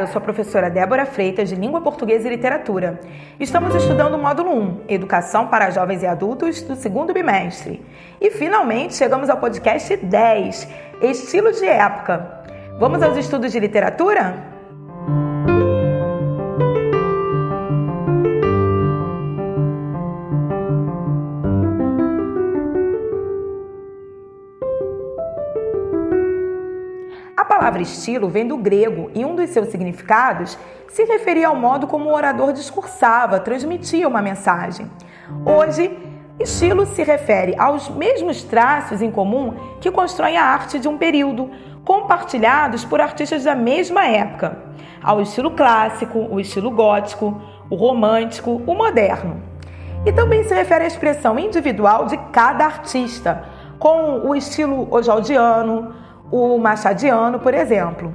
eu sou a professora Débora Freitas, de Língua Portuguesa e Literatura. Estamos estudando o módulo 1, Educação para Jovens e Adultos, do segundo bimestre. E finalmente chegamos ao podcast 10, Estilos de Época. Vamos aos estudos de literatura? Palavra estilo vem do grego e um dos seus significados se referia ao modo como o orador discursava, transmitia uma mensagem. Hoje, estilo se refere aos mesmos traços em comum que constroem a arte de um período, compartilhados por artistas da mesma época, ao estilo clássico, o estilo gótico, o romântico, o moderno. E também se refere à expressão individual de cada artista, com o estilo ojaldiano, o machadiano, por exemplo.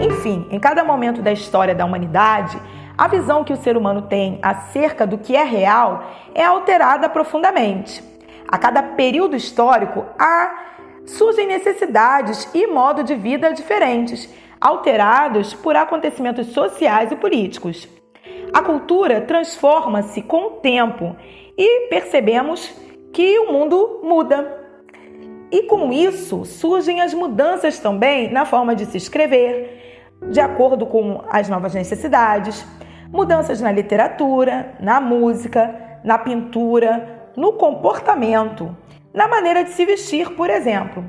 Enfim, em cada momento da história da humanidade, a visão que o ser humano tem acerca do que é real é alterada profundamente. A cada período histórico há, surgem necessidades e modo de vida diferentes, alterados por acontecimentos sociais e políticos. A cultura transforma-se com o tempo e percebemos que o mundo muda. E com isso surgem as mudanças também na forma de se escrever, de acordo com as novas necessidades, mudanças na literatura, na música, na pintura, no comportamento, na maneira de se vestir, por exemplo.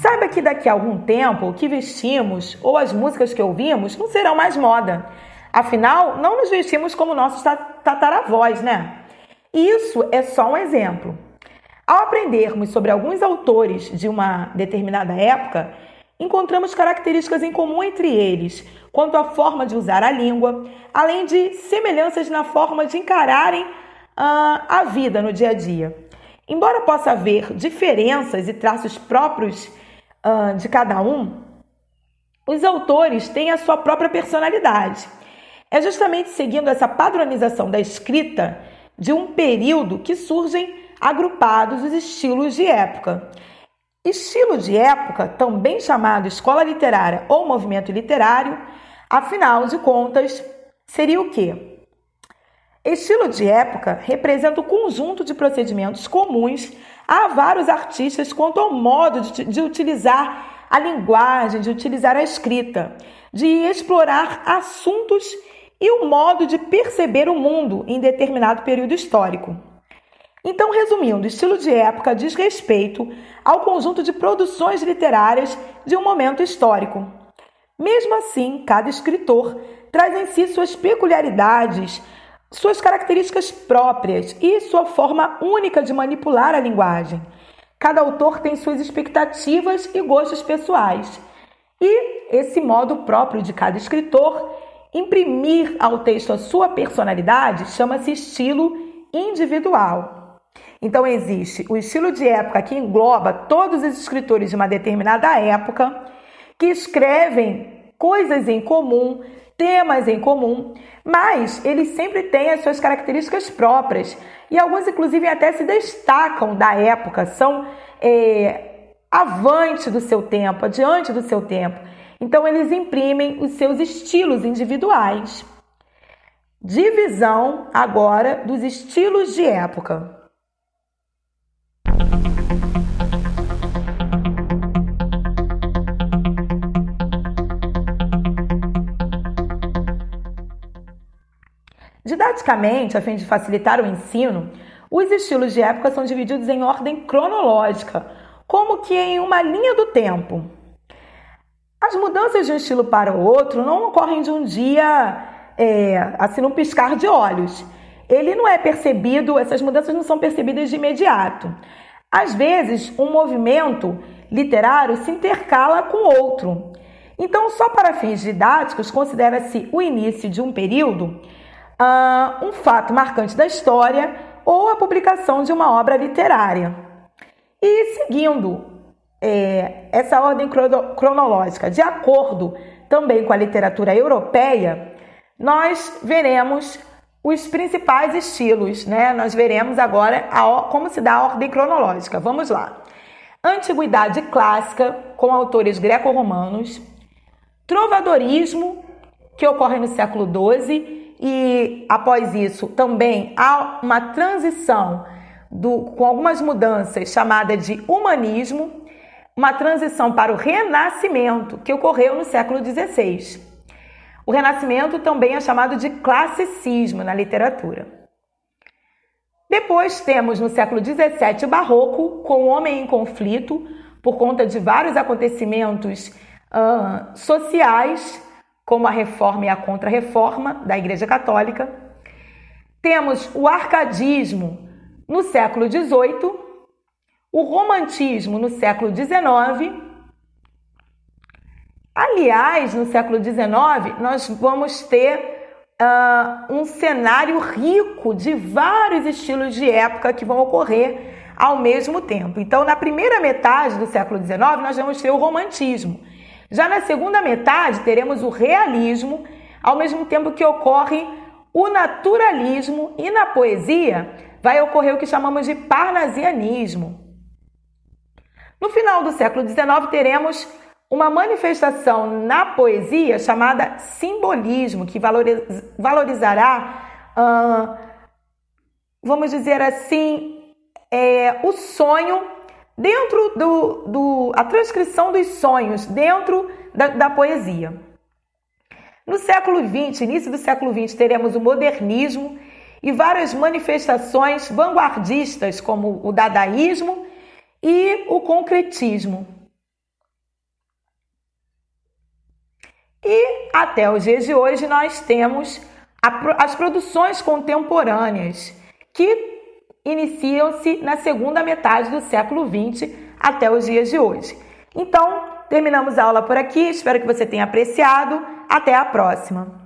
Saiba que daqui a algum tempo o que vestimos ou as músicas que ouvimos não serão mais moda. Afinal, não nos vestimos como nossos tataravós, né? Isso é só um exemplo. Ao aprendermos sobre alguns autores de uma determinada época, encontramos características em comum entre eles, quanto à forma de usar a língua, além de semelhanças na forma de encararem uh, a vida no dia a dia. Embora possa haver diferenças e traços próprios uh, de cada um, os autores têm a sua própria personalidade. É justamente seguindo essa padronização da escrita de um período que surgem agrupados os estilos de época. Estilo de época, também chamado escola literária ou movimento literário, afinal de contas, seria o quê? Estilo de época representa o conjunto de procedimentos comuns a vários artistas quanto ao modo de, de utilizar a linguagem, de utilizar a escrita, de explorar assuntos e o modo de perceber o mundo em determinado período histórico. Então, resumindo, estilo de época diz respeito ao conjunto de produções literárias de um momento histórico. Mesmo assim, cada escritor traz em si suas peculiaridades, suas características próprias e sua forma única de manipular a linguagem. Cada autor tem suas expectativas e gostos pessoais. E esse modo próprio de cada escritor imprimir ao texto a sua personalidade chama-se estilo individual. Então existe o estilo de época que engloba todos os escritores de uma determinada época que escrevem coisas em comum, temas em comum, mas eles sempre têm as suas características próprias e alguns inclusive até se destacam da época, são é, avante do seu tempo, adiante do seu tempo. Então eles imprimem os seus estilos individuais. Divisão agora dos estilos de época. Didaticamente, a fim de facilitar o ensino, os estilos de época são divididos em ordem cronológica, como que em uma linha do tempo. As mudanças de um estilo para o outro não ocorrem de um dia, é, assim, num piscar de olhos. Ele não é percebido, essas mudanças não são percebidas de imediato. Às vezes, um movimento literário se intercala com outro. Então, só para fins didáticos, considera-se o início de um período uh, um fato marcante da história ou a publicação de uma obra literária. E seguindo é, essa ordem cronológica, de acordo também com a literatura europeia, nós veremos os principais estilos, né? Nós veremos agora a, como se dá a ordem cronológica. Vamos lá. Antiguidade clássica, com autores greco-romanos, trovadorismo que ocorre no século XII, e após isso também há uma transição do, com algumas mudanças chamada de humanismo, uma transição para o renascimento que ocorreu no século XVI. O renascimento também é chamado de classicismo na literatura. Depois temos no século XVII o barroco, com o homem em conflito, por conta de vários acontecimentos uh, sociais, como a reforma e a contra-reforma da Igreja Católica. Temos o arcadismo no século XVIII, o romantismo no século XIX. Aliás, no século XIX, nós vamos ter uh, um cenário rico de vários estilos de época que vão ocorrer ao mesmo tempo. Então, na primeira metade do século XIX, nós vamos ter o romantismo. Já na segunda metade, teremos o realismo, ao mesmo tempo que ocorre o naturalismo e na poesia vai ocorrer o que chamamos de parnasianismo. No final do século XIX, teremos uma manifestação na poesia chamada simbolismo, que valorizará, vamos dizer assim, é, o sonho dentro do, do a transcrição dos sonhos dentro da, da poesia. No século XX, início do século XX, teremos o modernismo e várias manifestações vanguardistas, como o dadaísmo e o concretismo. E até os dias de hoje nós temos as produções contemporâneas, que iniciam-se na segunda metade do século XX até os dias de hoje. Então, terminamos a aula por aqui. Espero que você tenha apreciado. Até a próxima!